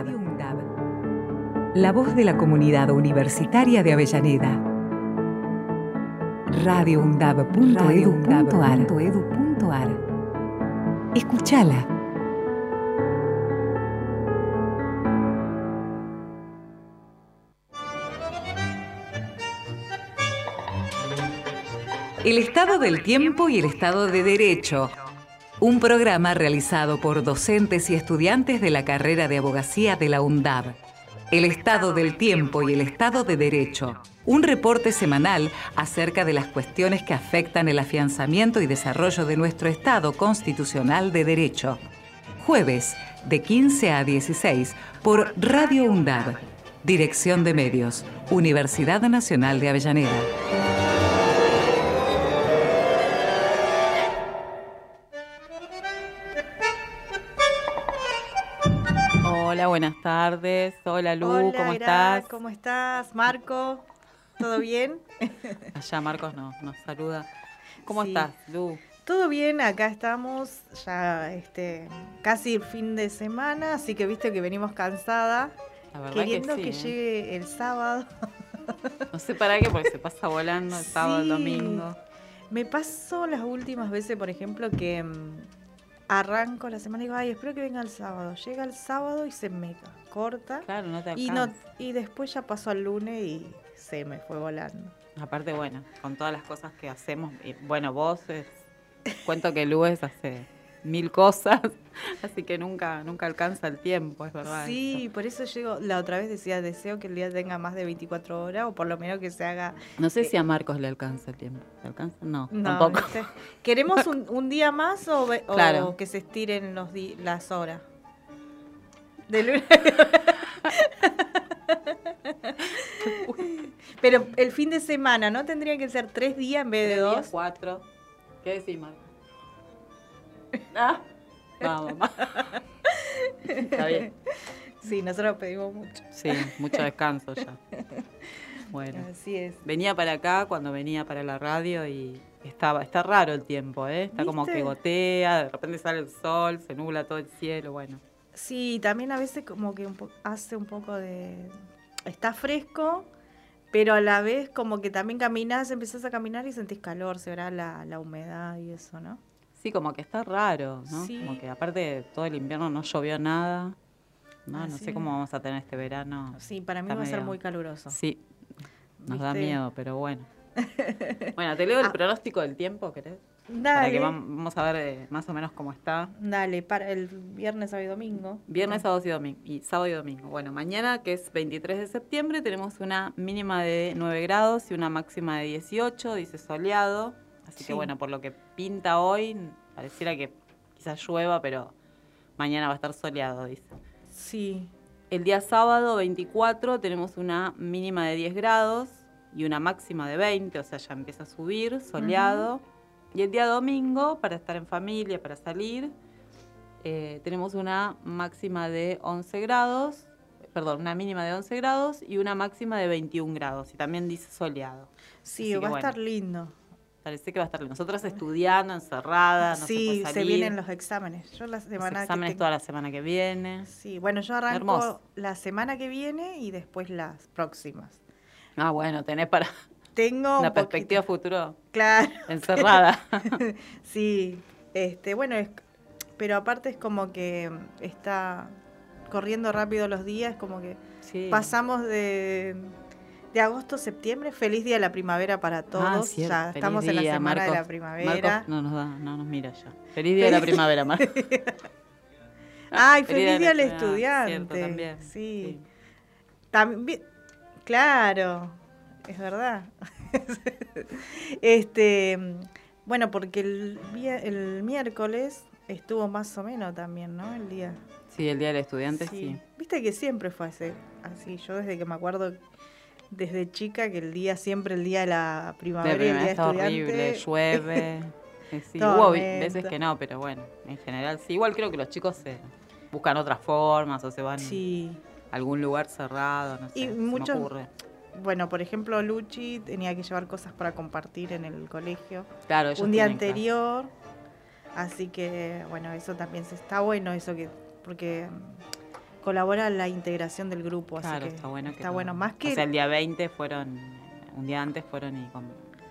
UNDAB. La voz de la comunidad universitaria de Avellaneda. radioundab.edu.ar Escúchala. El estado del tiempo y el estado de derecho un programa realizado por docentes y estudiantes de la carrera de abogacía de la UNDAB. El estado del tiempo y el estado de derecho. Un reporte semanal acerca de las cuestiones que afectan el afianzamiento y desarrollo de nuestro Estado constitucional de derecho. Jueves, de 15 a 16, por Radio UNDAB. Dirección de Medios, Universidad Nacional de Avellaneda. Buenas tardes. Hola Lu, ¿cómo estás? ¿Cómo estás? Marco, ¿todo bien? Allá Marcos nos, nos saluda. ¿Cómo estás, Lu? Todo bien, acá estamos ya este casi el fin de semana, así que viste que venimos cansada, queriendo que, ¿eh? llegue el sábado. No sé para qué, porque se pasa volando el sábado, el domingo. Me pasó las últimas veces, por ejemplo, que mm, arranco la semana y digo, ay, espero que venga el sábado. Llega el sábado y se me corta. Claro, no te y, no, y después ya pasó al lunes y se me fue volando. Aparte, bueno, con todas las cosas que hacemos, bueno, vos cuento que Luis hace mil cosas, así que nunca, nunca alcanza el tiempo, es verdad. Sí, por eso llego, la otra vez decía, deseo que el día tenga más de 24 horas o por lo menos que se haga... No sé si a Marcos le alcanza el tiempo, ¿le alcanza? No, tampoco. ¿Queremos un, día más o, que se estiren los las horas? De lunes. Pero el fin de semana, ¿no? Tendría que ser tres días en vez de dos. cuatro. ¿Qué decís, Marcos? Ah, vamos, vamos. Está bien. Sí, nosotros pedimos mucho. Sí, mucho descanso ya. Bueno, así es. Venía para acá cuando venía para la radio y estaba, está raro el tiempo, ¿eh? Está como que gotea, de repente sale el sol, se nubla todo el cielo, bueno. Sí, también a veces como que hace un poco de... Está fresco, pero a la vez como que también caminas, empezás a caminar y sentís calor, se verá la, la humedad y eso, ¿no? Sí, como que está raro, ¿no? Como que aparte todo el invierno no llovió nada. No, no sé cómo vamos a tener este verano. Sí, para mí va a ser muy caluroso. Sí, nos da miedo, pero bueno. bueno, te leo el ah. pronóstico del tiempo, ¿querés? Dale. Para que vamos a ver eh, más o menos cómo está. Dale, para el viernes, sábado y domingo. Viernes, sábado y domingo. Y sábado y domingo. Bueno, mañana, que es 23 de septiembre, tenemos una mínima de 9 grados y una máxima de 18, dice soleado. Así que bueno, por lo que pinta hoy, pareciera que quizás llueva, pero mañana va a estar soleado, dice. Sí. El día sábado 24 tenemos una mínima de 10 grados y una máxima de 20, o sea, ya empieza a subir, soleado. Y el día domingo, para estar en familia, para salir, eh, tenemos una máxima de 11 grados, perdón, una mínima de 11 grados y una máxima de 21 grados. Y también dice soleado. Sí, va a estar lindo. Parece que va a estar Nosotras estudiando, encerradas, no sí, se, vienen los exámenes. Yo la semana los exámenes toda la semana que viene. Sí, bueno, yo arranco la semana que viene y después las próximas. Ah, bueno, tenés para tengo una perspectiva futuro. Claro. Encerrada. sí, este, bueno, es, pero aparte es como que está corriendo rápido los días, como que pasamos de de agosto a septiembre. Feliz día de la primavera para ah, todos. ya estamos en la semana de la primavera. no nos da, no nos mira ya. Feliz día de la primavera, Marcos. Ay, feliz, día del estudiante. también. Sí. También, claro, es verdad. este, bueno, porque el, el miércoles estuvo más o menos también, ¿no? El día. Sí, el día del estudiante, sí. Viste que siempre fue así, así. Yo desde que me acuerdo desde chica que el día, siempre el día de la primavera, el día está horrible, llueve. sí, hubo veces que no, pero bueno, en general sí. Igual creo que los chicos se buscan otras formas o se van a algún lugar cerrado, no sé. Y muchos, bueno, por ejemplo, Luchi tenía que llevar cosas para compartir en el colegio. Claro, un día anterior. Así que, bueno, eso también se está bueno, eso que, porque colabora la integración del grupo. Claro, está bueno. Está bueno, más que... O sea, el día 20 fueron, un día antes fueron y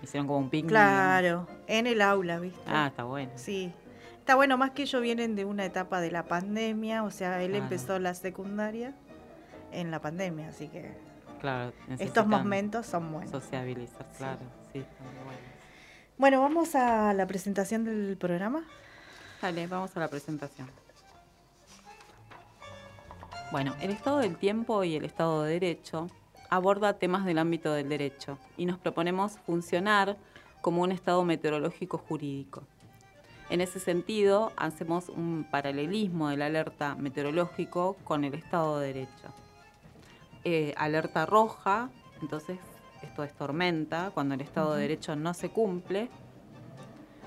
hicieron como un picnic. Claro, en el aula, ¿viste? Ah, está bueno. Sí. Está bueno, más que ellos vienen de una etapa de la pandemia, o sea, él empezó la secundaria en la pandemia, así que claro, estos momentos son buenos. Sociabilizar, claro, sí, está bueno. Bueno, vamos a la presentación del programa. Dale, vamos a la presentación. Bueno, el estado del tiempo y el estado de derecho aborda temas del ámbito del derecho y nos proponemos funcionar como un estado meteorológico jurídico. En ese sentido, hacemos un paralelismo del alerta meteorológico con el estado de derecho. Eh, alerta roja, entonces esto es tormenta, cuando el estado de derecho no se cumple.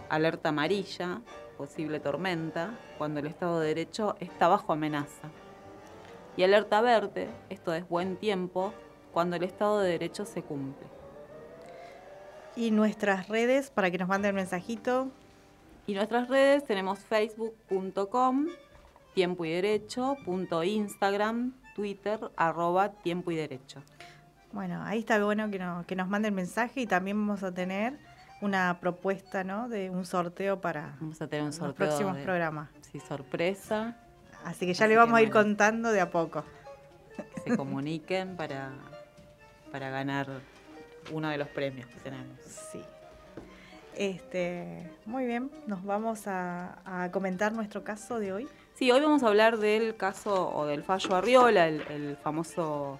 Alerta amarilla, posible tormenta, cuando el Estado de Derecho está bajo amenaza. Y alerta verde, esto es buen tiempo, cuando el Estado de Derecho se cumple. Y nuestras redes, para que nos manden el mensajito. Y nuestras redes tenemos facebook.com, tiempo y derecho, punto Instagram, Twitter, arroba tiempo y derecho. Bueno, ahí está bueno que, que nos manden mensaje y también vamos a tener una propuesta, ¿no? De un sorteo para vamos a tener un sorteo los próximos programas. Sí, sorpresa. Así que ya le vamos a ir contando de a poco. Que se comuniquen para, para ganar uno de los premios que tenemos. Sí. Este, muy bien, nos vamos a, comentar nuestro caso de hoy. Sí, hoy vamos a hablar del caso o del fallo Arriola, el, famoso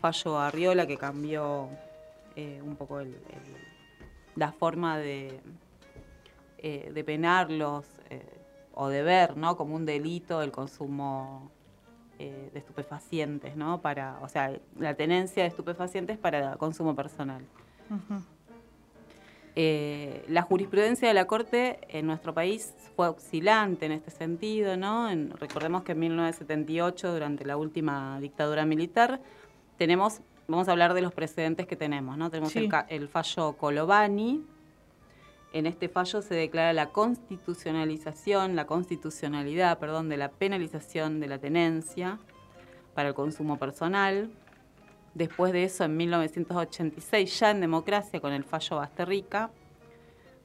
fallo Arriola que cambió eh, un poco el la forma de, eh, de penarlos eh, o de ver ¿no? como un delito el consumo eh, de estupefacientes, ¿no? Para, o sea, la tenencia de estupefacientes para consumo personal. la jurisprudencia de la Corte en nuestro país fue oscilante en este sentido, ¿no? recordemos que en 1978, durante la última dictadura militar, tenemos vamos a hablar de los precedentes que tenemos, ¿no? Tenemos el, fallo Colovani. En este fallo se declara la constitucionalización, la constitucionalidad, perdón, de la penalización de la tenencia para el consumo personal. Después de eso, en 1986, ya en democracia, con el fallo Basterrica,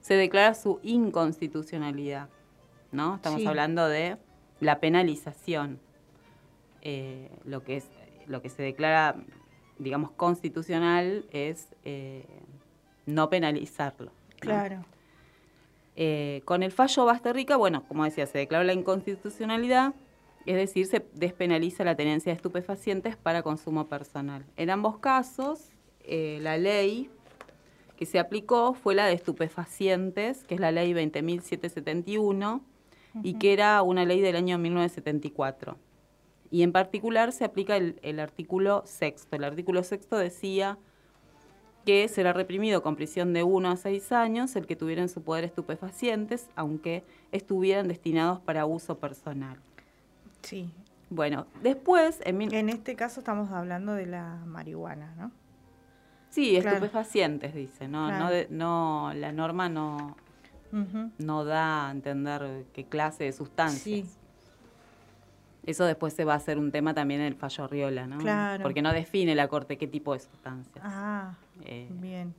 se declara su inconstitucionalidad. ¿no? Estamos hablando de la penalización. Eh, lo, que es, lo que se declara digamos, constitucional es eh, no penalizarlo. Claro. Eh, con el fallo Basterrica, bueno, como decía, se declaró la inconstitucionalidad, es decir, se despenaliza la tenencia de estupefacientes para consumo personal. En ambos casos, eh, la ley que se aplicó fue la de estupefacientes, que es la ley 20.771, y que era una ley del año 1974 y en particular se aplica el, artículo sexto. El artículo sexto decía que será reprimido con prisión de 1 a 6 años el que tuviera en su poder estupefacientes, aunque estuvieran destinados para uso personal. Sí. Bueno, después... En, en este caso estamos hablando de la marihuana, ¿no? Sí, estupefacientes, dice, ¿no? No, la norma no, no da a entender qué clase de sustancias. Sí. Eso después se va a hacer un tema también en el fallo Riola, ¿no? Claro. Porque no define la Corte qué tipo de sustancia. Ah, eh, bien.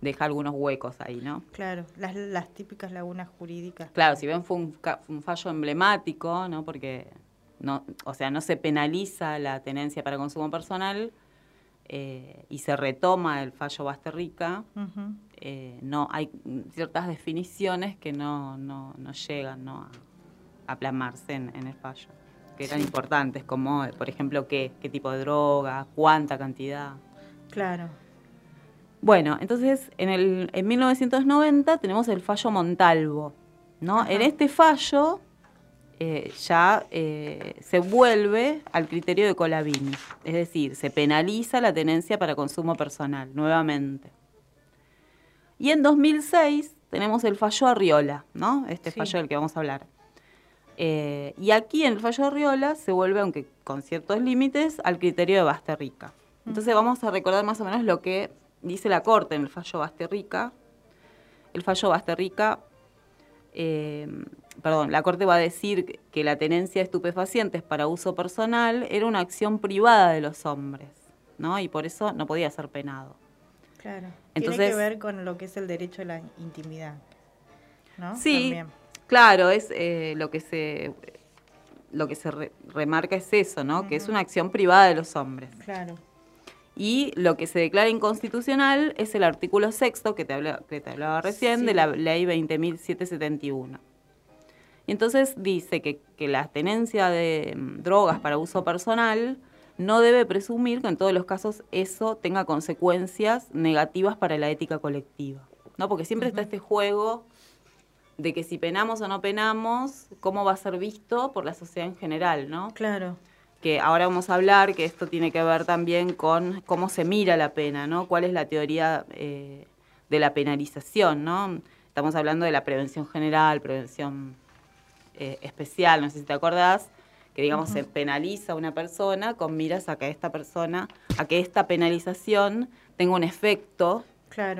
Deja algunos huecos ahí, ¿no? Claro, las, típicas lagunas jurídicas. Claro, si bien fue un, fallo emblemático, ¿no? Porque, no, o sea, no se penaliza la tenencia para consumo personal eh, y se retoma el fallo Basterrica, eh, no, hay ciertas definiciones que no, no, no llegan, ¿no? a plasmarse en, el fallo, que eran importantes, como, por ejemplo, qué, qué tipo de droga, cuánta cantidad. Claro. Bueno, entonces en, el, en 1990 tenemos el fallo Montalvo. ¿no? En este fallo eh, ya eh, se vuelve al criterio de Colavini, es decir, se penaliza la tenencia para consumo personal nuevamente. Y en 2006 tenemos el fallo Arriola, ¿no? este fallo del que vamos a hablar. Eh, y aquí en el fallo de Riola se vuelve, aunque con ciertos límites, al criterio de Basterrica. Entonces vamos a recordar más o menos lo que dice la Corte en el fallo Basterrica. El fallo Basterrica eh, perdón, la Corte va a decir que la tenencia de estupefacientes para uso personal era una acción privada de los hombres, ¿no? Y por eso no podía ser penado. Claro. Entonces, Tiene que ver con lo que es el derecho a la intimidad, ¿no? Sí, claro, es eh, lo que se lo que se remarca es eso, ¿no? Que es una acción privada de los hombres. Claro. Y lo que se declara inconstitucional es el artículo sexto que te, que te hablaba recién de la ley 20.771. Y entonces dice que, la tenencia de mm, drogas para uso personal no debe presumir que en todos los casos eso tenga consecuencias negativas para la ética colectiva. ¿no? Porque siempre está este juego de que si penamos o no penamos, cómo va a ser visto por la sociedad en general, ¿no? Claro. Que ahora vamos a hablar, que esto tiene que ver también con cómo se mira la pena, ¿no? ¿Cuál es la teoría eh, de la penalización, ¿no? Estamos hablando de la prevención general, prevención eh, especial, no sé si te acordás, que digamos se penaliza a una persona con miras a que esta persona, a que esta penalización tenga un efecto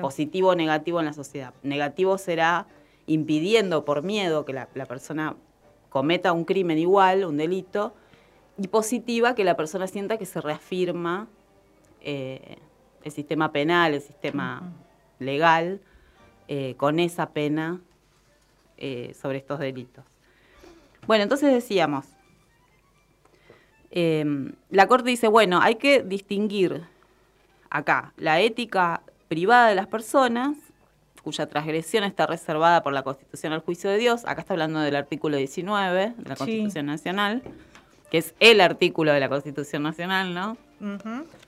positivo o negativo en la sociedad. Negativo será impidiendo por miedo que la, persona cometa un crimen igual, un delito, y positiva que la persona sienta que se reafirma eh, el sistema penal, el sistema legal, eh, con esa pena sobre estos delitos. Bueno, entonces decíamos, la Corte dice, bueno, hay que distinguir acá la ética privada de las personas, cuya transgresión está reservada por la Constitución al juicio de Dios, acá está hablando del artículo 19 de la Constitución Nacional, que es el artículo de la Constitución Nacional, ¿no?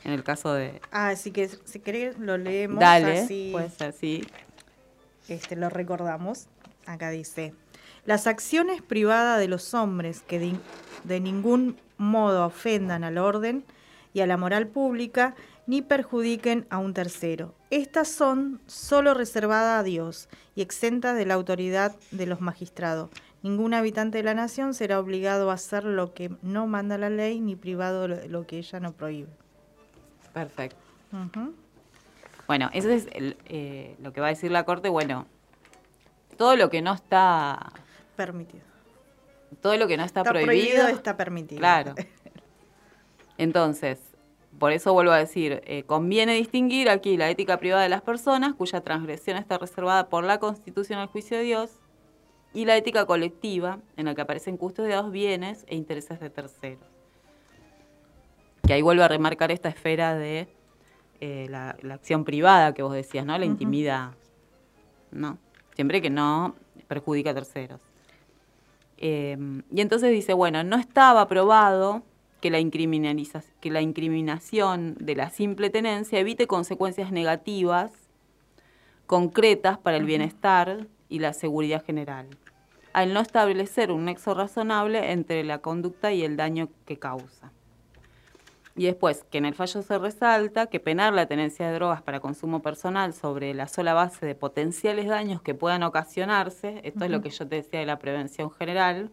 En el caso de... Ah, así que si querés lo leemos Dale, así. puede ser, sí. Este, lo recordamos. Acá dice, las acciones privadas de los hombres que de, ningún modo ofendan al orden y a la moral pública, ni perjudiquen a un tercero. Estas son solo reservadas a Dios y exentas de la autoridad de los magistrados. Ningún habitante de la nación será obligado a hacer lo que no manda la ley, ni privado de lo que ella no prohíbe. Perfecto. Bueno, eso es eh, lo que va a decir la Corte. Bueno, todo lo que no está permitido. Todo lo que no está, prohibido, está permitido. Claro. Entonces, por eso vuelvo a decir, eh, conviene distinguir aquí la ética privada de las personas, cuya transgresión está reservada por la Constitución al juicio de Dios, y la ética colectiva, en la que aparecen custodiados bienes e intereses de terceros. Que ahí vuelvo a remarcar esta esfera de eh, la, acción privada que vos decías, ¿no? La intimidad, ¿no? Siempre que no perjudica a terceros. Em, y entonces dice, bueno, no estaba probado que la, que la incriminación de la simple tenencia evite consecuencias negativas concretas para el bienestar y la seguridad general, al no establecer un nexo razonable entre la conducta y el daño que causa. Y después, que en el fallo se resalta que penar la tenencia de drogas para consumo personal sobre la sola base de potenciales daños que puedan ocasionarse, esto es lo que yo te decía de la prevención general,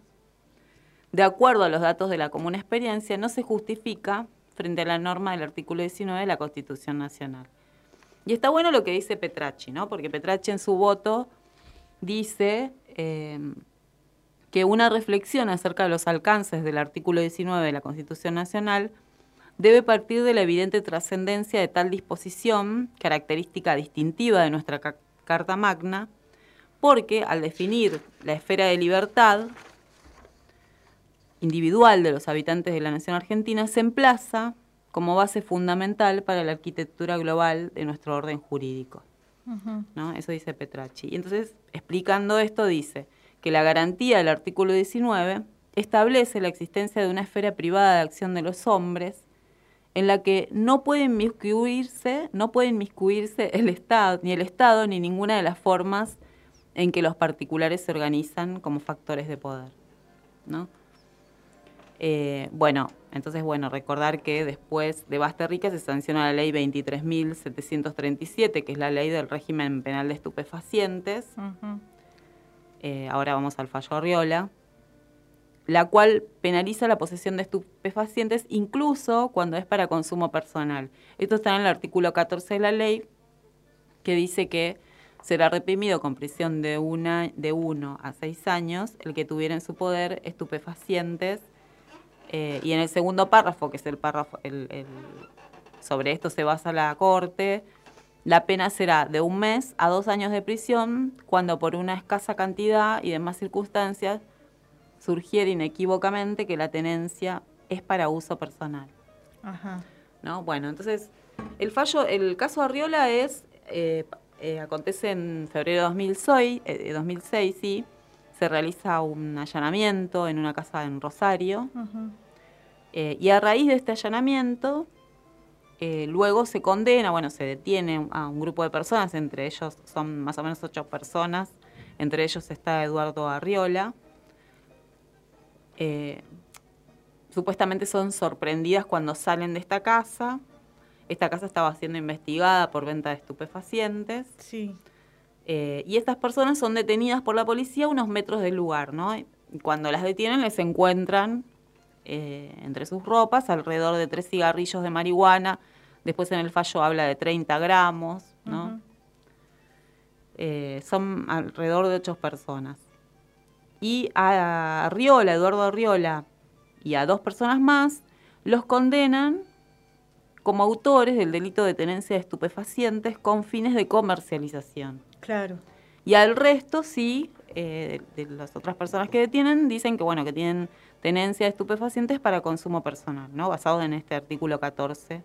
de acuerdo a los datos de la común experiencia, no se justifica frente a la norma del artículo 19 de la Constitución Nacional. Y está bueno lo que dice Petracci, ¿no? Porque Petracci en su voto dice eh, que una reflexión acerca de los alcances del artículo 19 de la Constitución Nacional debe partir de la evidente trascendencia de tal disposición, característica distintiva de nuestra Carta Magna, porque al definir la esfera de libertad individual de los habitantes de la nación argentina, se emplaza como base fundamental para la arquitectura global de nuestro orden jurídico. ¿no? Eso dice Petracci. Y entonces, explicando esto, dice que la garantía del artículo 19 establece la existencia de una esfera privada de acción de los hombres en la que no pueden miscuirse, no pueden miscuirse el Estado, ni el Estado, ni ninguna de las formas en que los particulares se organizan como factores de poder. ¿no? Eh, bueno, entonces, bueno, recordar que después de Basterrica se sanciona la ley 23.737, que es la ley del régimen penal de estupefacientes. Eh, ahora vamos al fallo Arriola la cual penaliza la posesión de estupefacientes incluso cuando es para consumo personal. Esto está en el artículo 14 de la ley, que dice que será reprimido con prisión de, de uno a seis años el que tuviera en su poder estupefacientes. Eh, y en el segundo párrafo, que es el párrafo, sobre esto se basa la Corte, la pena será de un mes a dos años de prisión cuando por una escasa cantidad y demás circunstancias surgiera inequívocamente que la tenencia es para uso personal. Ajá. ¿No? Bueno, entonces, el fallo, el caso Arriola es, eh, eh, acontece en febrero de 2006, 2006, sí, se realiza un allanamiento en una casa en Rosario, eh, y a raíz de este allanamiento, luego se condena, bueno, se detiene a un grupo de personas, entre ellos son más o menos ocho personas, entre ellos está Eduardo Arriola, eh, supuestamente son sorprendidas cuando salen de esta casa. Esta casa estaba siendo investigada por venta de estupefacientes. Sí. Eh, y estas personas son detenidas por la policía a unos metros del lugar, ¿no? cuando las detienen les encuentran eh, entre sus ropas alrededor de tres cigarrillos de marihuana. Después en el fallo habla de 30 gramos, ¿no? son alrededor de ocho personas y a Riola, Eduardo Riola, y a dos personas más, los condenan como autores del delito de tenencia de estupefacientes con fines de comercialización. Claro. Y al resto, sí, eh, de las otras personas que detienen, dicen que, bueno, que tienen tenencia de estupefacientes para consumo personal, ¿no? Basado en este artículo 14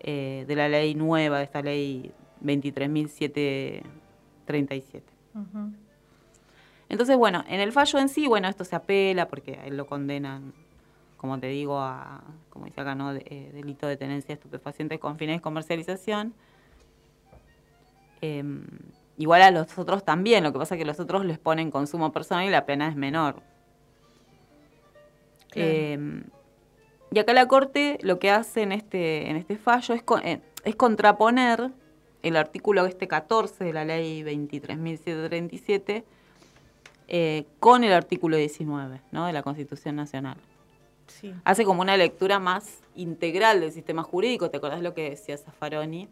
eh, de la ley nueva, de esta ley 23.737. Uh entonces, bueno, en el fallo en sí, bueno, esto se apela porque él lo condenan, como te digo, a, como dice acá, ¿no? Eh, delito de tenencia de estupefacientes con fines de comercialización. Em, igual a los otros también, lo que pasa es que los otros les ponen consumo personal y la pena es menor. Em, y acá la Corte lo que hace en este, en este fallo es, eh, es contraponer el artículo este 14 de la ley 23.737 eh, con el artículo 19 ¿no? de la Constitución Nacional. Hace como una lectura más integral del sistema jurídico. ¿Te acordás lo que decía Zaffaroni?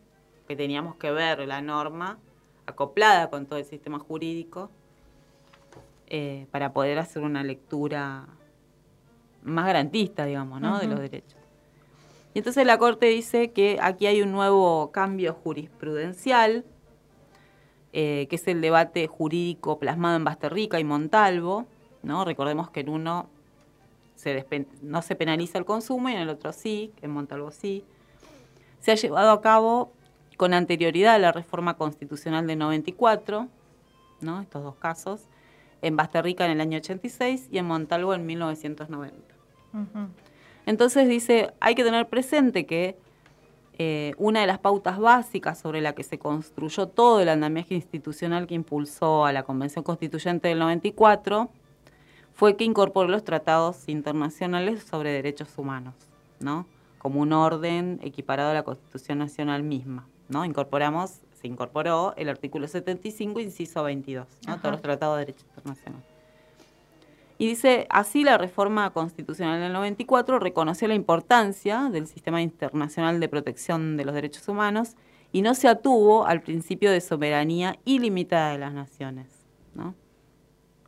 Que teníamos que ver la norma acoplada con todo el sistema jurídico eh, para poder hacer una lectura más garantista, digamos, ¿no? de los derechos. Y entonces la Corte dice que aquí hay un nuevo cambio jurisprudencial eh, que es el debate jurídico plasmado en Basterrica y Montalvo. ¿no? Recordemos que en uno no se penaliza el consumo y en el otro sí, en Montalvo sí. Se ha llevado a cabo con anterioridad a la reforma constitucional de 94, ¿no? estos dos casos, en Basterrica en el año 86 y en Montalvo en 1990. Entonces dice, hay que tener presente que eh, una de las pautas básicas sobre la que se construyó todo el andamiaje institucional que impulsó a la Convención Constituyente del 94 fue que incorporó los tratados internacionales sobre derechos humanos, ¿no? Como un orden equiparado a la Constitución Nacional misma, ¿no? Incorporamos, se incorporó el artículo 75, inciso 22, ¿no? Todos los tratados de derecho internacional. Y dice, así la reforma constitucional del 94 reconoció la importancia del sistema internacional de protección de los derechos humanos y no se atuvo al principio de soberanía ilimitada de las naciones.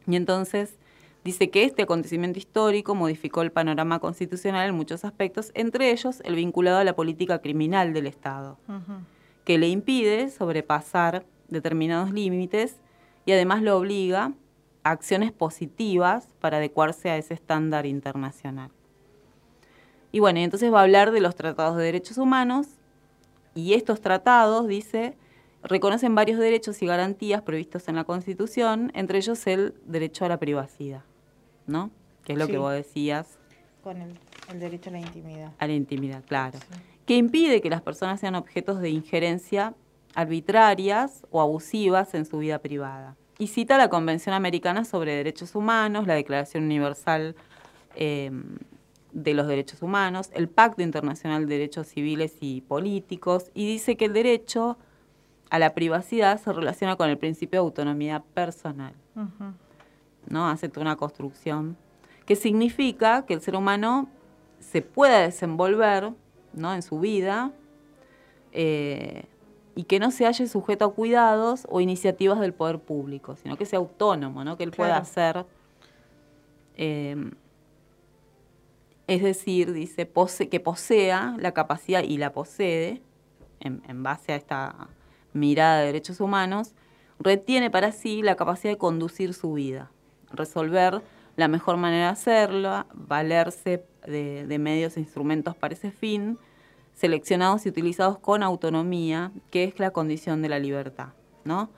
Y entonces dice que este acontecimiento histórico modificó el panorama constitucional en muchos aspectos, entre ellos el vinculado a la política criminal del Estado, que le impide sobrepasar determinados límites y además lo obliga acciones positivas para adecuarse a ese estándar internacional. Y bueno, entonces va a hablar de los tratados de derechos humanos y estos tratados, dice, reconocen varios derechos y garantías previstos en la Constitución, entre ellos el derecho a la privacidad, ¿no? Que es lo que vos decías. Con el, derecho a la intimidad. A la intimidad, claro. Que impide que las personas sean objetos de injerencia arbitrarias o abusivas en su vida privada y cita la Convención Americana sobre Derechos Humanos, la Declaración Universal em, de los Derechos Humanos, el Pacto Internacional de Derechos Civiles y Políticos, y dice que el derecho a la privacidad se relaciona con el principio de autonomía personal. ¿no? Hace toda una construcción que significa que el ser humano se pueda desenvolver ¿no? en su vida eh, y que no se halle sujeto a cuidados o iniciativas del poder público, sino que sea autónomo, ¿no? que él pueda hacer. Em, es decir, dice, que posea la capacidad y la posee, en, base a esta mirada de derechos humanos, retiene para sí la capacidad de conducir su vida, resolver la mejor manera de hacerlo, valerse de, de medios e instrumentos para ese fin, seleccionados y utilizados con autonomía, que es la condición de la libertad, ¿no?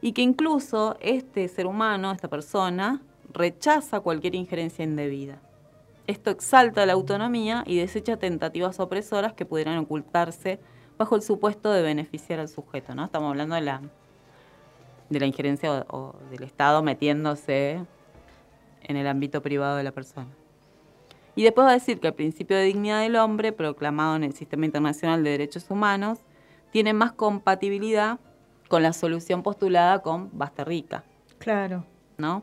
Y que incluso este ser humano, esta persona, rechaza cualquier injerencia indebida. Esto exalta la autonomía y desecha tentativas opresoras que pudieran ocultarse bajo el supuesto de beneficiar al sujeto, ¿no? Estamos hablando de la, de la injerencia o del Estado metiéndose en el ámbito privado de la persona. Y después va a decir que el principio de dignidad del hombre, proclamado en el Sistema Internacional de Derechos Humanos, tiene más compatibilidad con la solución postulada con Basterrica. Claro. ¿No?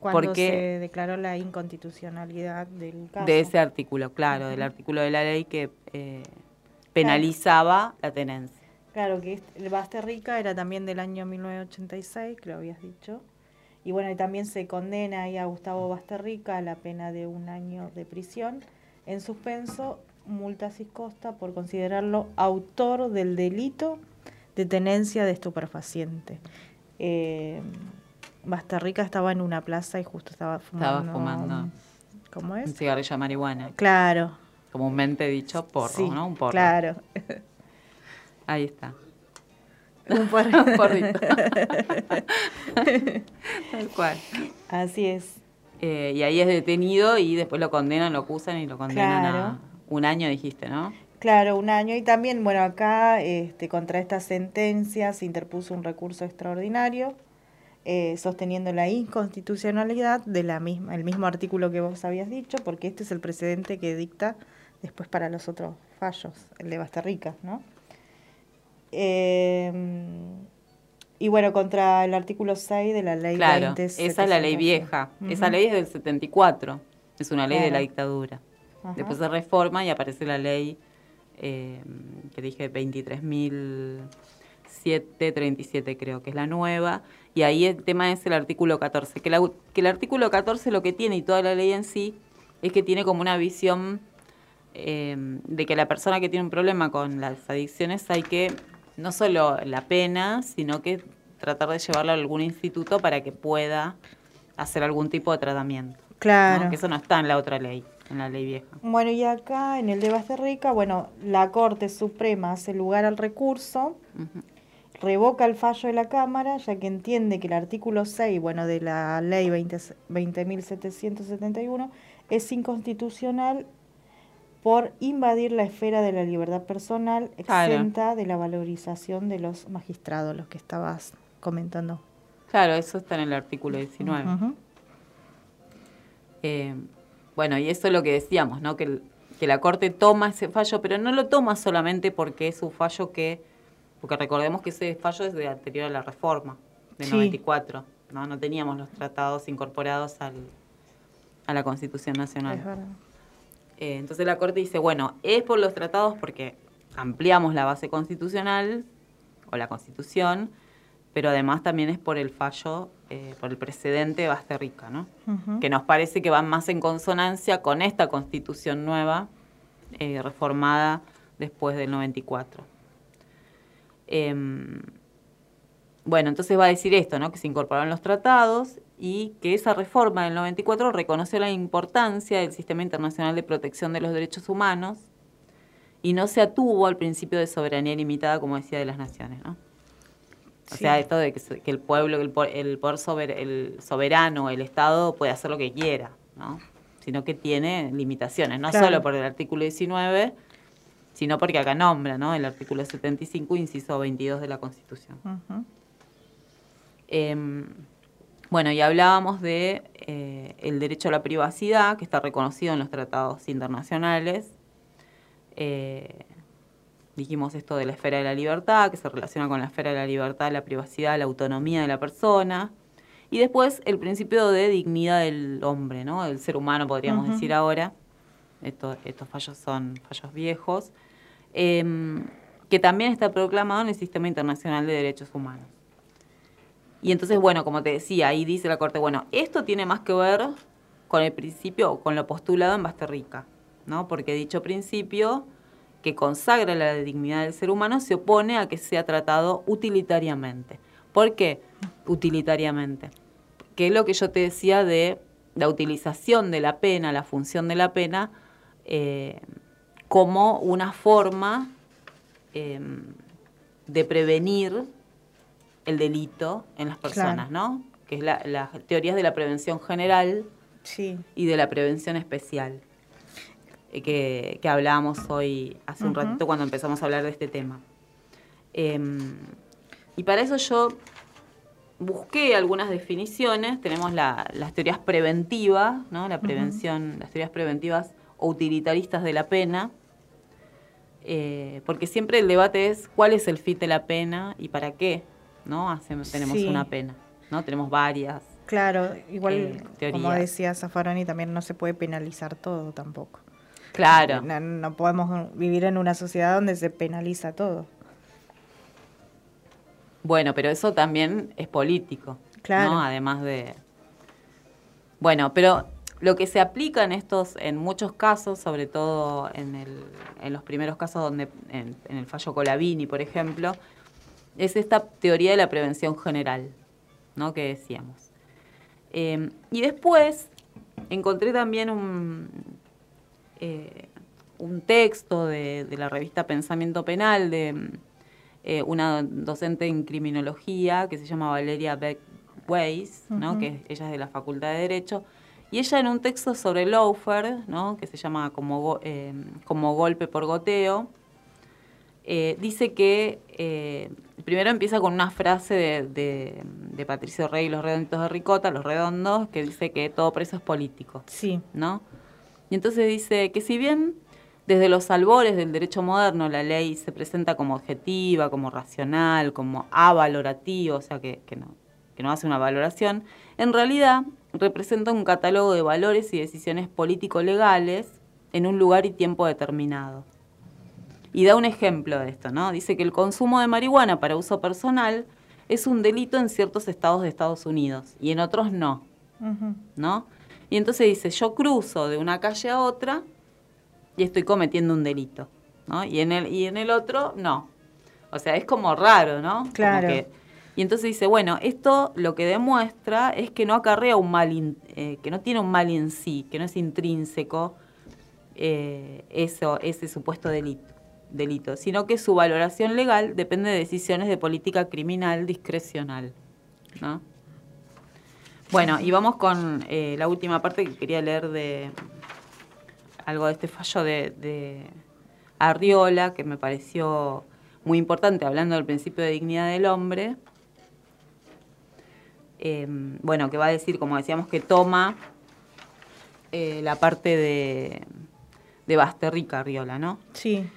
Cuando Porque se declaró la inconstitucionalidad del caso. De ese artículo, claro, del artículo de la ley que eh, penalizaba la tenencia. Claro, que el Basterrica era también del año 1986, que lo habías dicho. Y bueno, y también se condena ahí a Gustavo Basterrica a la pena de un año de prisión en suspenso, multas y costa por considerarlo autor del delito de tenencia de estupefaciente. Eh, Basterrica estaba en una plaza y justo estaba fumando. Estaba fumando. ¿Cómo es? Un cigarrillo de marihuana. Claro. Comúnmente dicho porro, ¿no? Un porro. Claro. Ahí está. Un porrito. Tal cual. Así es. Eh, y ahí es detenido y después lo condenan, lo acusan y lo condenan a un año, dijiste, ¿no? Claro, un año. Y también, bueno, acá este, contra esta sentencia se interpuso un recurso extraordinario eh, sosteniendo la inconstitucionalidad de la misma, el mismo artículo que vos habías dicho, porque este es el precedente que dicta después para los otros fallos, el de Bastarrica, ¿no? Eh, y bueno, contra el artículo 6 de la ley claro, esa es la ley vieja. Esa ley es del 74. Es una ley de la dictadura. Después se reforma y aparece la ley eh, que dije 23.737 creo que es la nueva. Y ahí el tema es el artículo 14. Que, que el artículo 14 lo que tiene y toda la ley en sí es que tiene como una visión eh, de que la persona que tiene un problema con las adicciones hay que no solo la pena, sino que tratar de llevarlo a algún instituto para que pueda hacer algún tipo de tratamiento. Claro. Que eso no está en la otra ley, en la ley vieja. Bueno, y acá en el de Basterrica, bueno, la Corte Suprema hace lugar al recurso, revoca el fallo de la Cámara, ya que entiende que el artículo 6, bueno, de la ley 20.771 es inconstitucional por invadir la esfera de la libertad personal exenta de la valorización de los magistrados, los que estabas comentando. Claro, eso está en el artículo 19. Eh, bueno, y eso es lo que decíamos, ¿no? Que, que la Corte toma ese fallo, pero no lo toma solamente porque es un fallo que, porque recordemos que ese fallo es de anterior a la reforma, de 94, ¿no? No teníamos los tratados incorporados al, a la Constitución Nacional. Es verdad. Eh, entonces la Corte dice, bueno, es por los tratados porque ampliamos la base constitucional o la Constitución, pero además también es por el fallo, eh, por el precedente de Basterrica, ¿no? Que nos parece que van más en consonancia con esta Constitución nueva, eh, reformada después del 94. Em, bueno, entonces va a decir esto, ¿no? Que se incorporaron los tratados y que esa reforma del 94 reconoció la importancia del sistema internacional de protección de los derechos humanos y no se atuvo al principio de soberanía limitada, como decía, de las naciones, ¿no? O sea, esto de que, el pueblo, el, el poder el soberano, el Estado puede hacer lo que quiera, ¿no? Sino que tiene limitaciones, no solo por el artículo 19, sino porque acá nombra, ¿no? El artículo 75, inciso 22 de la Constitución. Bueno, y hablábamos de eh, el derecho a la privacidad, que está reconocido en los tratados internacionales. Eh, dijimos esto de la esfera de la libertad, que se relaciona con la esfera de la libertad, la privacidad, la autonomía de la persona. Y después el principio de dignidad del hombre, ¿no? Del ser humano, podríamos decir ahora. estos fallos son fallos viejos. Em, que también está proclamado en el Sistema Internacional de Derechos Humanos. Y entonces, bueno, como te decía, ahí dice la Corte, bueno, esto tiene más que ver con el principio con lo postulado en Basterrica, ¿no? Porque dicho principio que consagra la dignidad del ser humano se opone a que sea tratado utilitariamente. ¿Por qué utilitariamente? Que es lo que yo te decía de la utilización de la pena, la función de la pena, eh, como una forma em, de prevenir el delito en las personas, ¿no? Que es las la teorías de la prevención general y de la prevención especial, eh, que, que, hablábamos hoy hace un ratito cuando empezamos a hablar de este tema. Em, y para eso yo busqué algunas definiciones. Tenemos las teorías preventivas, ¿no? La prevención, las teorías preventivas o utilitaristas de la pena. Eh, porque siempre el debate es cuál es el fin de la pena y para qué, ¿no? Hacemos, tenemos una pena, ¿no? Tenemos varias. Claro, igual eh, como decía Zaffaroni, también no se puede penalizar todo tampoco. Claro. no podemos vivir en una sociedad donde se penaliza todo. Bueno, pero eso también es político. Claro. Además de. Bueno, pero lo que se aplica en estos, en muchos casos, sobre todo en, el, en los primeros casos donde, en, el fallo Colavini, por ejemplo, es esta teoría de la prevención general, ¿no? Que decíamos. Em, y después encontré también un, eh, un texto de, de la revista Pensamiento Penal de eh, una docente en criminología que se llama Valeria Beck Weiss, ¿no? que ella es de la Facultad de Derecho, y ella en un texto sobre Loafer, ¿no? que se llama como, eh, como golpe por goteo, eh, dice que primero empieza con una frase de, de, Patricio Rey, Los Redonditos de Ricota, Los Redondos, que dice que todo preso es político. Sí. ¿No? Y entonces dice que si bien desde los albores del derecho moderno la ley se presenta como objetiva, como racional, como avalorativo, o sea que, no, que no hace una valoración. En realidad representa un catálogo de valores y decisiones político-legales en un lugar y tiempo determinado. Y da un ejemplo de esto, ¿no? Dice que el consumo de marihuana para uso personal es un delito en ciertos estados de Estados Unidos y en otros no, ¿no? Y entonces dice, yo cruzo de una calle a otra y estoy cometiendo un delito, ¿no? Y en el, y en el otro, no. O sea, es como raro, ¿no? Claro. y entonces dice, bueno, esto lo que demuestra es que no acarrea un mal, eh, que no tiene un mal en sí, que no es intrínseco eh, eso, ese supuesto delito, delito, sino que su valoración legal depende de decisiones de política criminal discrecional, ¿no? Bueno, y vamos con eh, la última parte que quería leer de, algo de este fallo de, Arriola, que me pareció muy importante, hablando del principio de dignidad del hombre. Em, bueno, que va a decir, como decíamos, que toma eh, la parte de, de Basterrica, Arriola, ¿no? Sí.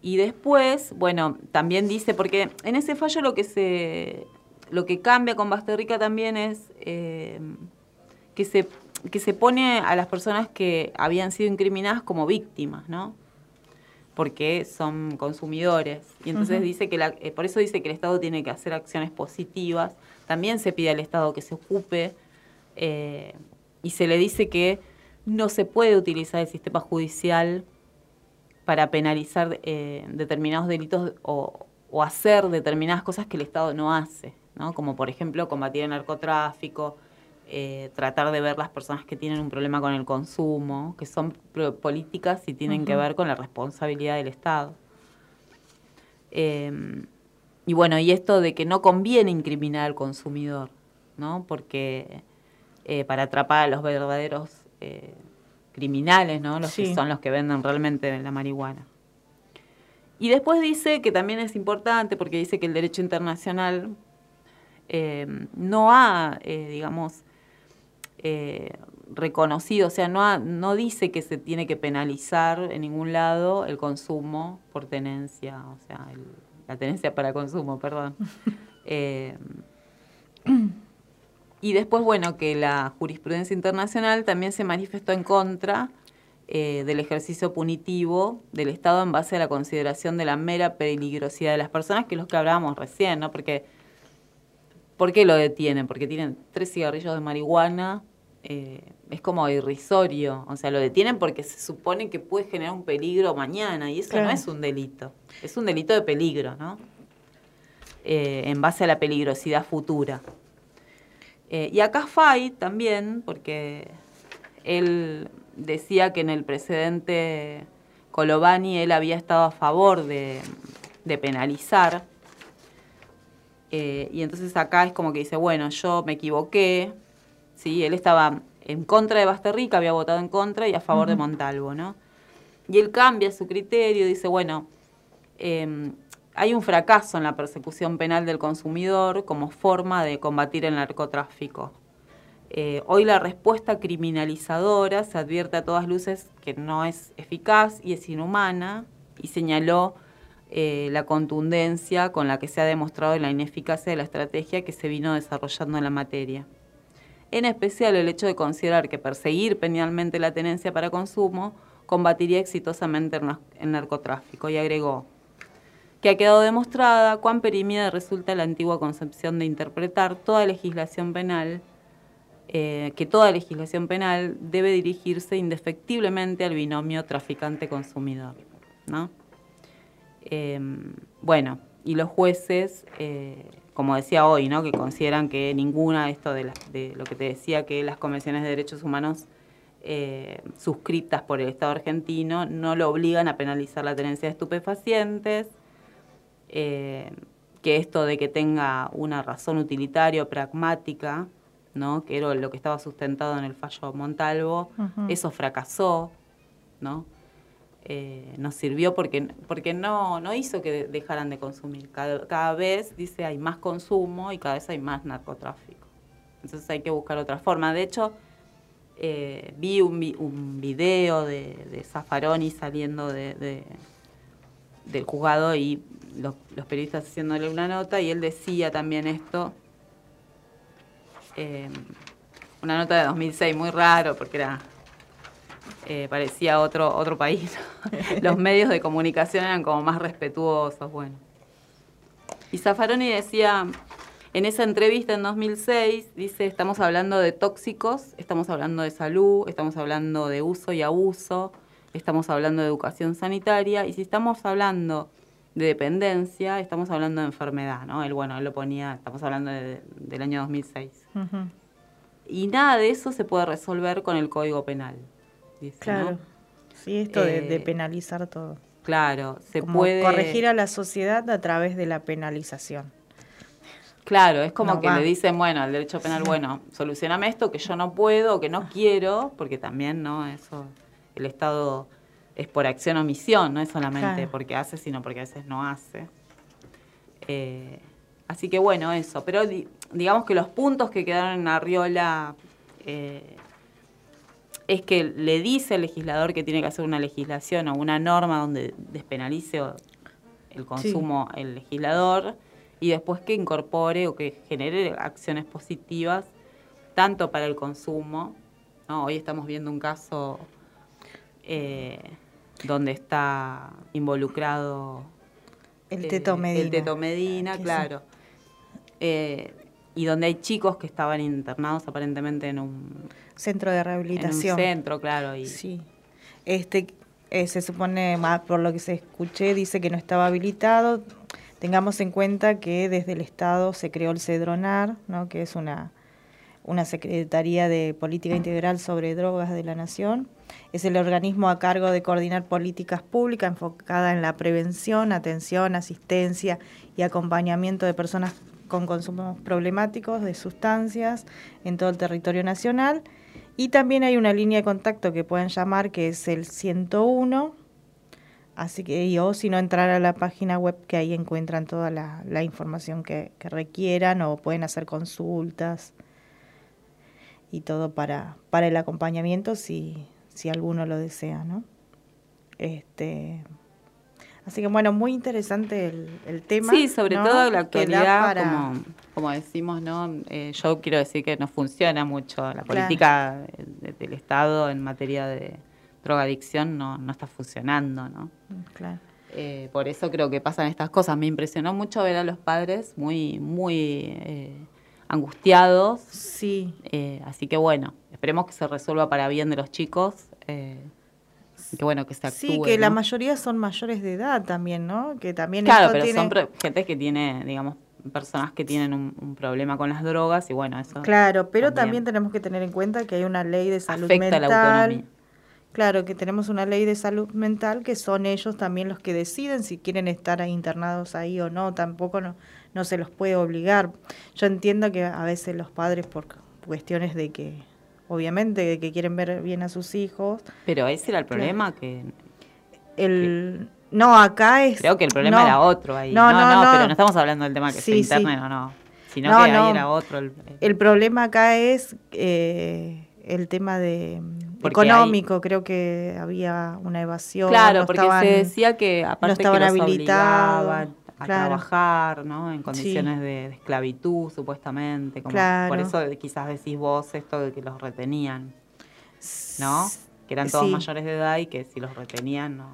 Y después, bueno, también dice, porque en ese fallo lo que se lo que cambia con Basterrica también es em, que se que se pone a las personas que habían sido incriminadas como víctimas, ¿no? Porque son consumidores. Y entonces dice que, la, eh, por eso dice que el Estado tiene que hacer acciones positivas. También se pide al Estado que se ocupe eh, y se le dice que no se puede utilizar el sistema judicial para penalizar eh, determinados delitos o, o, hacer determinadas cosas que el Estado no hace, ¿no? Como por ejemplo combatir el narcotráfico, eh, tratar de ver las personas que tienen un problema con el consumo, que son políticas y tienen que ver con la responsabilidad del Estado. Em, y bueno, y esto de que no conviene incriminar al consumidor, ¿no? Porque eh, para atrapar a los verdaderos eh, criminales, ¿no? Los que son los que venden realmente la marihuana. Y después dice que también es importante porque dice que el derecho internacional em, no ha, digamos, eh, reconocido, o sea, no, no dice que se tiene que penalizar en ningún lado el consumo por tenencia, o sea, la tenencia para consumo, perdón. Y después, bueno, que la jurisprudencia internacional también se manifestó en contra eh, del ejercicio punitivo del Estado en base a la consideración de la mera peligrosidad de las personas, que es lo que hablábamos recién, ¿no? Porque, ¿por qué lo detienen? Porque tienen tres cigarrillos de marihuana, eh, es como irrisorio, o sea, lo detienen porque se supone que puede generar un peligro mañana, y eso no es un delito, es un delito de peligro, ¿no? Eh, en base a la peligrosidad futura. Y acá Fay también, porque él decía que en el precedente Colovani él había estado a favor de, penalizar. Eh, y entonces acá es como que dice, bueno, yo me equivoqué, ¿sí? Él estaba en contra de Basterrica, había votado en contra y a favor de Montalvo, ¿no? Y él cambia su criterio, dice, bueno, em, hay un fracaso en la persecución penal del consumidor como forma de combatir el narcotráfico. Eh, hoy la respuesta criminalizadora se advierte a todas luces que no es eficaz y es inhumana y señaló eh, la contundencia con la que se ha demostrado la ineficacia de la estrategia que se vino desarrollando en la materia. En especial el hecho de considerar que perseguir penalmente la tenencia para consumo combatiría exitosamente el narcotráfico y agregó que ha quedado demostrada cuán perimida resulta la antigua concepción de interpretar toda legislación penal eh, que toda legislación penal debe dirigirse indefectiblemente al binomio traficante-consumidor. ¿no? Em, bueno, y los jueces, eh, como decía hoy, ¿no? que consideran que ninguna, esto de, de lo que te decía, que las convenciones de derechos humanos eh, suscritas por el Estado argentino no lo obligan a penalizar la tenencia de estupefacientes, que esto de que tenga una razón utilitaria o pragmática que era lo que estaba sustentado en el fallo Montalvo, eso fracasó, ¿no? Eh, nos sirvió porque, porque no, no hizo que dejaran de consumir. Cada, vez, dice, hay más consumo y cada vez hay más narcotráfico. Entonces hay que buscar otra forma. De hecho, eh, vi un, un, video de, de Zaffaroni saliendo de, del juzgado y los, los periodistas haciéndole una nota y él decía también esto, eh, una nota de 2006 muy raro porque era eh, parecía otro otro país. Los medios de comunicación eran como más respetuosos, bueno. Y Zaffaroni decía en esa entrevista en 2006 dice, estamos hablando de tóxicos, estamos hablando de salud, estamos hablando de uso y abuso, estamos hablando de educación sanitaria y si estamos hablando de dependencia, estamos hablando de enfermedad, ¿no? Él, bueno, él lo ponía, estamos hablando del año 2006. Y nada de eso se puede resolver con el Código Penal. claro. Sí, esto de, eh, penalizar todo. Claro, se puede... Corregir a la sociedad a través de la penalización. Claro, es como que le dicen, bueno, al derecho penal, bueno, solucioname esto que yo no puedo, que no quiero, porque también, ¿no? Eso, el Estado es por acción o omisión, no es solamente porque hace, sino porque a veces no hace. Eh, así que bueno, eso. Pero digamos que los puntos que quedaron en Arriola eh, es que le dice al legislador que tiene que hacer una legislación o una norma donde despenalice el consumo el legislador y después que incorpore o que genere acciones positivas tanto para el consumo. Hoy estamos viendo un caso eh, donde está involucrado el eh, Teto Medina. El Teto Medina, claro. Eh, y donde hay chicos que estaban internados aparentemente en un centro de rehabilitación. En un centro, claro. Y... Sí. Este eh, se supone, más por lo que se escuché, dice que no estaba habilitado. Tengamos en cuenta que desde el Estado se creó el CEDRONAR, ¿no? que es una una Secretaría de Política Integral sobre Drogas de la Nación. Es el organismo a cargo de coordinar políticas públicas enfocadas en la prevención, atención, asistencia y acompañamiento de personas con consumos problemáticos de sustancias en todo el territorio nacional. Y también hay una línea de contacto que pueden llamar que es el 101. Así que, yo, si no, entrar a la página web que ahí encuentran toda la, información que requieran o pueden hacer consultas y todo para, para el acompañamiento si, si alguno lo desea, ¿no? Este, así que bueno, muy interesante el, el tema. Sí, sobre todo la actualidad, como, como, decimos, ¿no? Eh, yo quiero decir que no funciona mucho la política del Estado en materia de, drogadicción no, no está funcionando, ¿no? Mm, claro. Eh, por eso creo que pasan estas cosas. Me impresionó mucho ver a los padres muy, muy eh, angustiados. Sí. Eh, así que bueno, esperemos que se resuelva para bien de los chicos. que bueno, que se actúe. Sí, que la mayoría son mayores de edad también, ¿no? Que también claro, pero son gente que tiene, digamos, personas que tienen un, problema con las drogas y bueno, eso. Claro, pero también, tenemos que tener en cuenta que hay una ley de salud afecta mental. La autonomía. Claro, que tenemos una ley de salud mental que son ellos también los que deciden si quieren estar internados ahí o no, tampoco no, no se los puede obligar. Yo entiendo que a veces los padres por cuestiones de que, obviamente, de que quieren ver bien a sus hijos. Pero ese era el problema que... El, no, acá es... Creo que el problema era otro ahí. No no, no, pero no estamos hablando del tema que sí, se interne, no, no. Sino que ahí era otro. El, problema acá es eh, el tema de económico, creo que había una evasión. Claro, porque se decía que aparte no que los obligaban a trabajar, ¿no? En condiciones de, esclavitud, supuestamente. Como Por eso quizás decís vos esto de que los retenían, ¿no? Que eran todos mayores de edad y que si los retenían, no.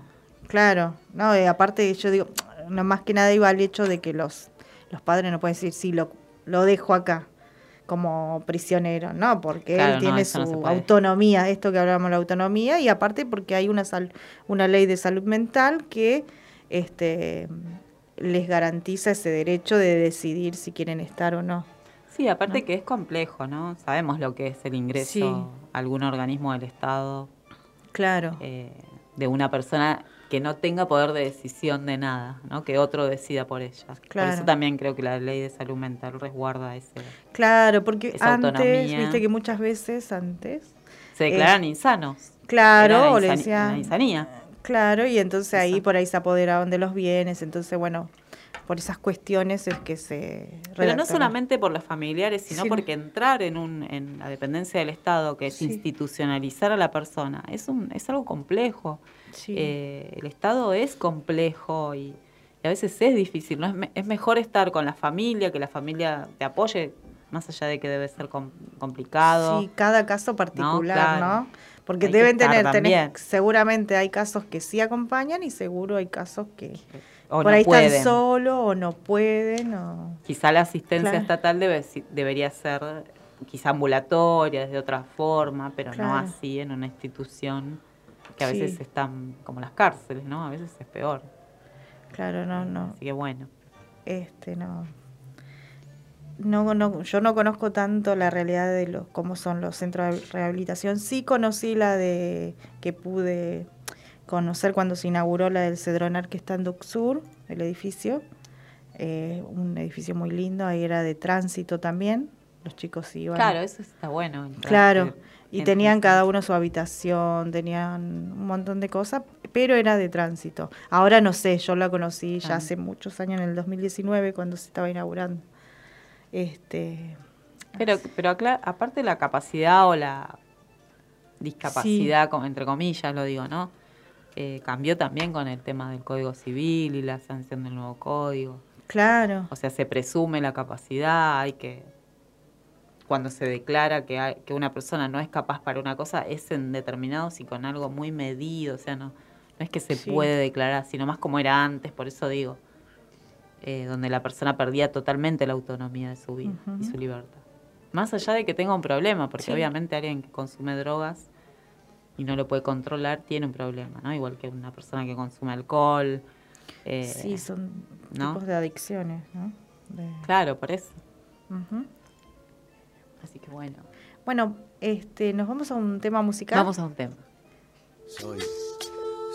Claro, no, aparte yo digo, no más que nada iba al hecho de que los, los padres no pueden decir, sí, lo, lo dejo acá como prisionero, ¿no? Porque él tiene su autonomía, esto que hablábamos de la autonomía, y aparte porque hay una, sal, una ley de salud mental que este, les garantiza ese derecho de decidir si quieren estar o no. Sí, aparte que es complejo, ¿no? Sabemos lo que es el ingreso a algún organismo del Estado. Claro. Eh, de una persona que no tenga poder de decisión de nada, ¿no? que otro decida por ella. Claro. Por eso también creo que la ley de salud mental resguarda ese. Claro, porque antes, viste que muchas veces antes. Se declaran eh, insanos. Claro, o le decían. insanía. Claro, y entonces ahí por ahí se apoderaban de los bienes, entonces bueno, por esas cuestiones es que se... Pero no solamente por los familiares, sino porque entrar en, un, en la dependencia del Estado, que es institucionalizar a la persona, es, un, es algo complejo. Eh, el Estado es complejo y, a veces es difícil. ¿no? Es, es, mejor estar con la familia, que la familia te apoye, más allá de que debe ser complicado. Sí, cada caso particular, ¿no? Porque deben tener, tener, seguramente hay casos que sí acompañan y seguro hay casos que por ahí están solo o no pueden. O... Quizá la asistencia estatal debe, debería ser quizá ambulatoria, de otra forma, pero no así en una institución que a veces están como las cárceles, ¿no? A veces es peor. Claro, no, no. Así que bueno. Este, no. No, no, yo no conozco tanto la realidad de los, cómo son los centros de rehabilitación. Sí conocí la de que pude conocer cuando se inauguró la del Cedronar que está en Duxur, el edificio. Eh, un edificio muy lindo, ahí era de tránsito también. Los chicos iban. Claro, eso está bueno. Claro, y tenían cada uno su habitación, tenían un montón de cosas, pero era de tránsito. Ahora no sé, yo la conocí ya ah. hace muchos años, en el 2019, cuando se estaba inaugurando. Este, pero, pero aparte la capacidad o la discapacidad, entre comillas lo digo, ¿no? Eh, cambió también con el tema del Código Civil y la sanción del nuevo código. Claro. O sea, se presume la capacidad, hay que cuando se declara que, hay, que una persona no es capaz para una cosa, es en determinados y con algo muy medido, o sea, no, no es que se puede declarar, sino más como era antes, por eso digo, eh, donde la persona perdía totalmente la autonomía de su vida y su libertad. Más allá de que tenga un problema, porque obviamente alguien que consume drogas y no lo puede controlar tiene un problema, ¿no? Igual que una persona que consume alcohol. Eh, sí, son tipos de adicciones, ¿no? Claro, por eso. Así que bueno. Bueno, este, nos vamos a un tema musical. Vamos a un tema. Soy,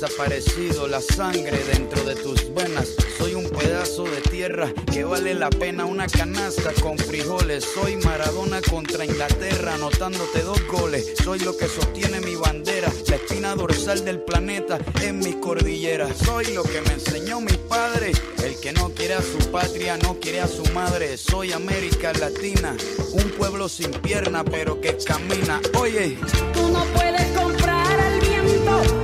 desaparecido, la sangre dentro de tus venas, soy un pedazo de tierra que vale la pena una canasta con frijoles, soy Maradona contra Inglaterra, anotándote dos goles, soy lo que sostiene mi bandera, la espina dorsal del planeta en mis cordilleras, soy lo que me enseñó mi padre, el que no quiere a su patria, no quiere a su madre. Soy América Latina, un pueblo sin pierna, pero que camina. Oye, tú no puedes comprar al viento.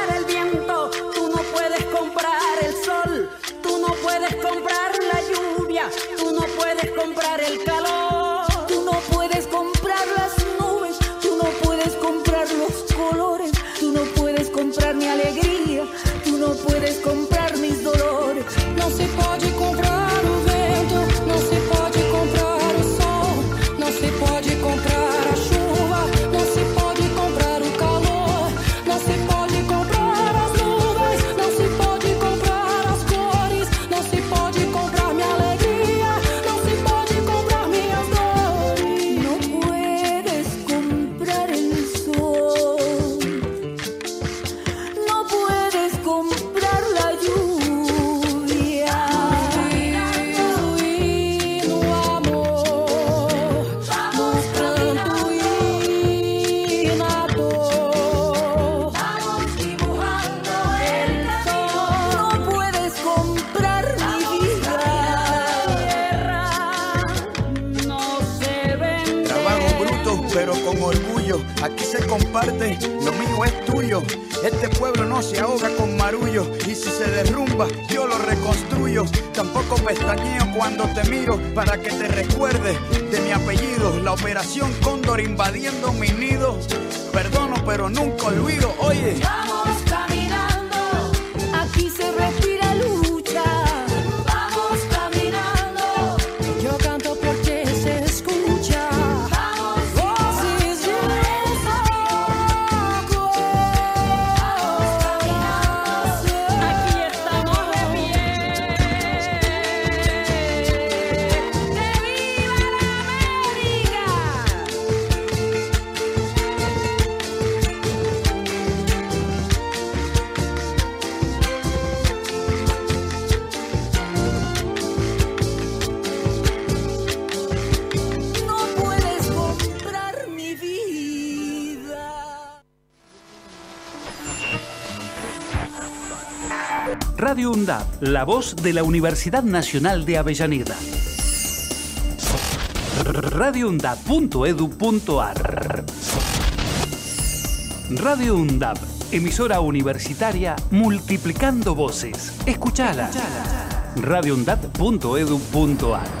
tú no puedes comprar el calor. La voz de la Universidad Nacional de Avellaneda. radioundap.edu.ar Radio UNDAP, emisora universitaria multiplicando voces. Escuchala. radioundap.edu.ar La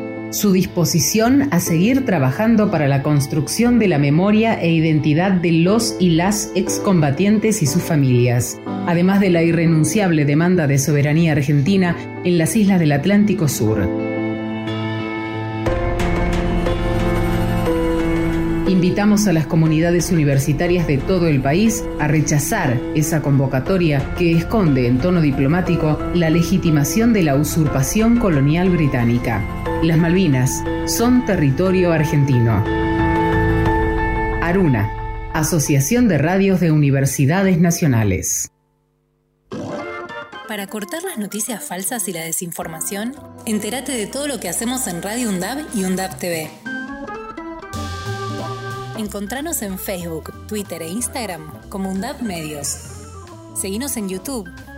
su disposición a seguir trabajando para la construcción de la memoria e identidad de los y las excombatientes y sus familias, además de la irrenunciable demanda de soberanía argentina en las islas del Atlántico Sur. Invitamos a las comunidades universitarias de todo el país a rechazar esa convocatoria que esconde en tono diplomático la legitimación de la usurpación colonial británica. Las Malvinas son territorio argentino. Aruna, Asociación de Radios de Universidades Nacionales. Para cortar las noticias falsas y la desinformación, entérate de todo lo que hacemos en Radio UNDAB y UNDAB TV. Encontranos en Facebook, Twitter e Instagram como UNDAP Medios. Seguinos en YouTube.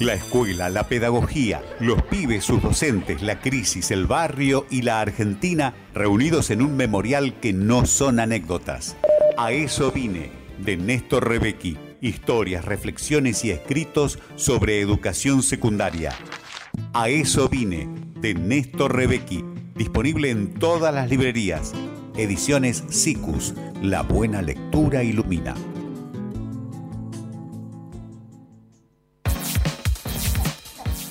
La escuela, la pedagogía, los pibes, sus docentes, la crisis, el barrio y la Argentina reunidos en un memorial que no son anécdotas. A eso vine, de Néstor Rebecki. Historias, reflexiones y escritos sobre educación secundaria. A eso vine, de Néstor Rebecki. Disponible en todas las librerías. Ediciones SICUS. La buena lectura ilumina.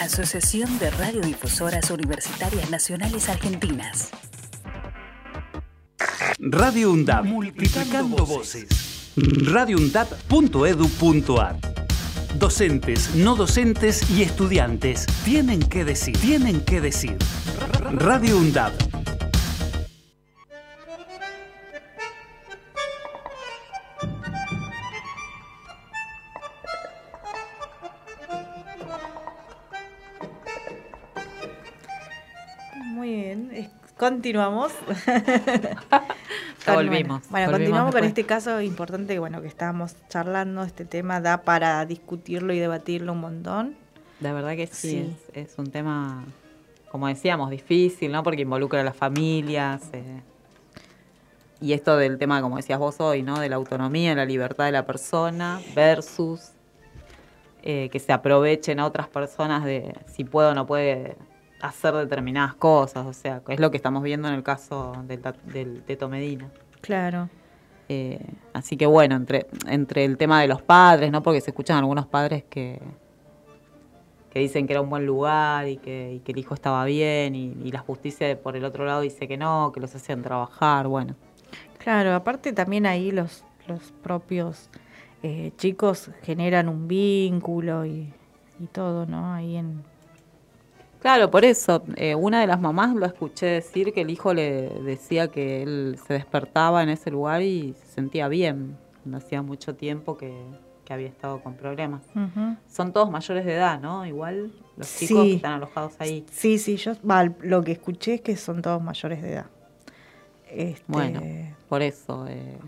Asociación de Radiodifusoras Universitarias Nacionales Argentinas. Radio UNDAP. Multiplicando voces. radioundap.edu.ar Docentes, no docentes y estudiantes tienen que decir, tienen que decir. Radio UNDAP Continuamos. volvimos. Bueno, continuamos con este caso importante bueno, que estábamos charlando. Este tema da para discutirlo y debatirlo un montón. La verdad que sí, Es, un tema, como decíamos, difícil, ¿no? Porque involucra a las familias. Eh, y esto del tema, como decías vos hoy, ¿no? De la autonomía, la libertad de la persona versus eh, que se aprovechen a otras personas de si puede o no puede hacer determinadas cosas, o sea, es lo que estamos viendo en el caso del, del Teto Medina. Claro. Eh, así que bueno, entre, entre el tema de los padres, ¿no? Porque se escuchan algunos padres que, que dicen que era un buen lugar y que, el hijo estaba bien y, la justicia por el otro lado dice que no, que los hacían trabajar, bueno. Claro, aparte también ahí los, los propios eh, chicos generan un vínculo y, y todo, ¿no? Ahí en, Claro, por eso. Eh, una de las mamás lo escuché decir que el hijo le decía que él se despertaba en ese lugar y se sentía bien. No hacía mucho tiempo que, había estado con problemas. Son todos mayores de edad, ¿no? Igual los chicos que están alojados ahí. Sí, sí, yo lo que escuché es que son todos mayores de edad. Este, bueno, por eso. Eh.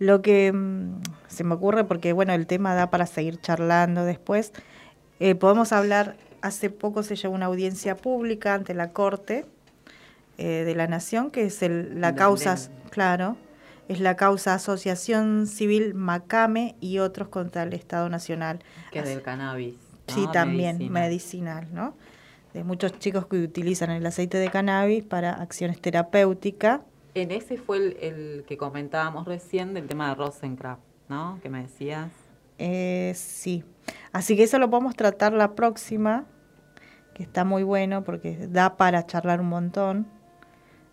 Lo que mm, se me ocurre, porque bueno, el tema da para seguir charlando después, eh, podemos hablar hace poco se llevó una audiencia pública ante la Corte eh, de la Nación, que es la causa, claro, es la causa Asociación Civil Macame y otros contra el Estado Nacional. Que es del cannabis. Sí, también medicinal, ¿no? de muchos chicos que utilizan el aceite de cannabis para acciones terapéuticas. En ese fue el, que comentábamos recién del tema de Rosencraft, ¿no? Que me decías. Eh, sí. Así que eso lo podemos tratar la próxima, que está muy bueno porque da para charlar un montón.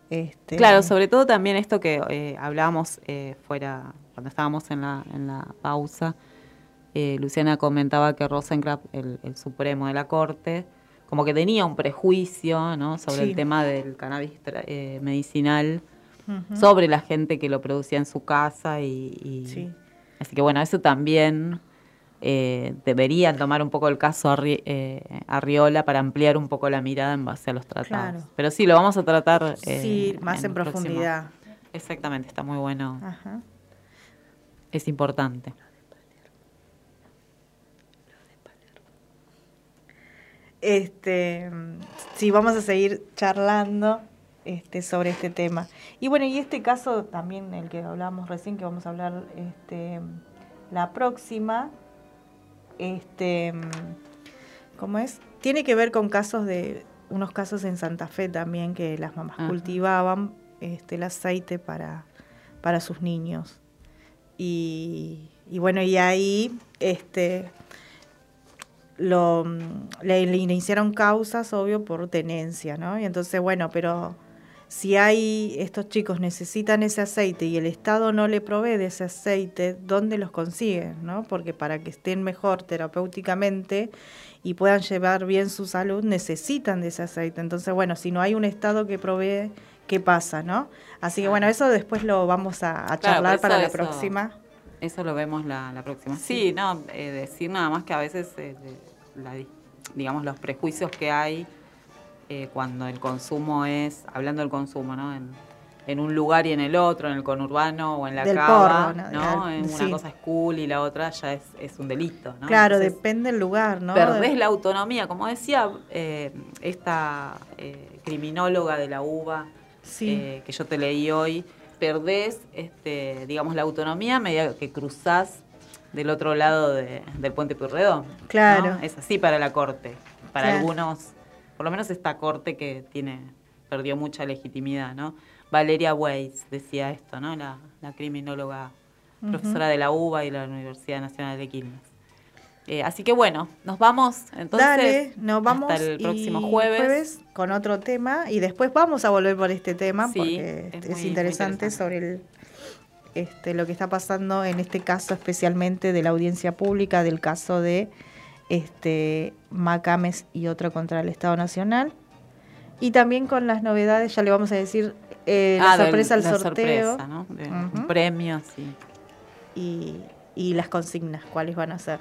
Este, claro, sobre todo también esto que eh, hablábamos eh, fuera, cuando estábamos en la, en la pausa, eh, Luciana comentaba que Rosencraft, el, supremo de la Corte, como que tenía un prejuicio ¿no? sobre el tema del cannabis medicinal, sobre la gente que lo producía en su casa y, así que bueno, eso también eh, deberían tomar un poco el caso Arri eh, Arriola para ampliar un poco la mirada en base a los tratados. Pero sí, lo vamos a tratar. Eh, sí, más en, profundidad. Exactamente, está muy bueno. Es importante. Este, sí, vamos a seguir charlando este, sobre este tema. Y bueno, y este caso también, el que hablábamos recién, que vamos a hablar este, la próxima, este, ¿cómo es? Tiene que ver con casos de, unos casos en Santa Fe también, que las mamás cultivaban este, el aceite para, para sus niños. Y, bueno, y ahí este, lo, le, le, iniciaron causas, obvio, por tenencia, ¿no? Y entonces, bueno, pero si hay estos chicos necesitan ese aceite y el Estado no le provee de ese aceite, ¿dónde los consiguen? ¿no? Porque para que estén mejor terapéuticamente y puedan llevar bien su salud, necesitan de ese aceite. Entonces, bueno, si no hay un Estado que provee, ¿qué pasa? ¿no? Así que bueno, eso después lo vamos a, charlar para la próxima. Eso lo vemos la, próxima. Sí, no, eh, decir nada más que a veces, eh, digamos, los prejuicios que hay eh, cuando el consumo es, hablando del consumo, ¿no? En, un lugar y en el otro, en el conurbano o en la cava, ¿no? Una cosa es cool y la otra ya es, es un delito, ¿no? Claro, depende del lugar, ¿no? Perdés la autonomía, como decía eh, esta eh, criminóloga de la UBA que yo te leí hoy, perdés, este, digamos, la autonomía a medida que cruzás del otro lado del puente Purredón. Claro. Es así para la corte. Para algunos por lo menos esta corte que tiene perdió mucha legitimidad, ¿no? Valeria Weiss decía esto, ¿no? La, criminóloga, profesora de la UBA y la Universidad Nacional de Quilmes. Eh, así que bueno, nos vamos entonces. Dale, nos vamos hasta el próximo jueves. con otro tema y después vamos a volver por este tema porque es, interesante, sobre el, este, lo que está pasando en este caso especialmente de la audiencia pública del caso de este, Macames y otro contra el Estado Nacional. Y también con las novedades, ya le vamos a decir, eh, la ah, sorpresa del sorteo. premios y, y las consignas, cuáles van a ser.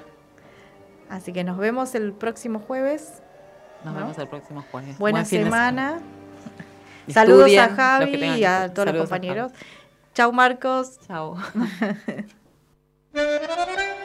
Así que nos vemos el próximo jueves. Nos vemos el próximo jueves. Buena semana. Saludos a Javi y a todos los compañeros. Chau Marcos. Chau.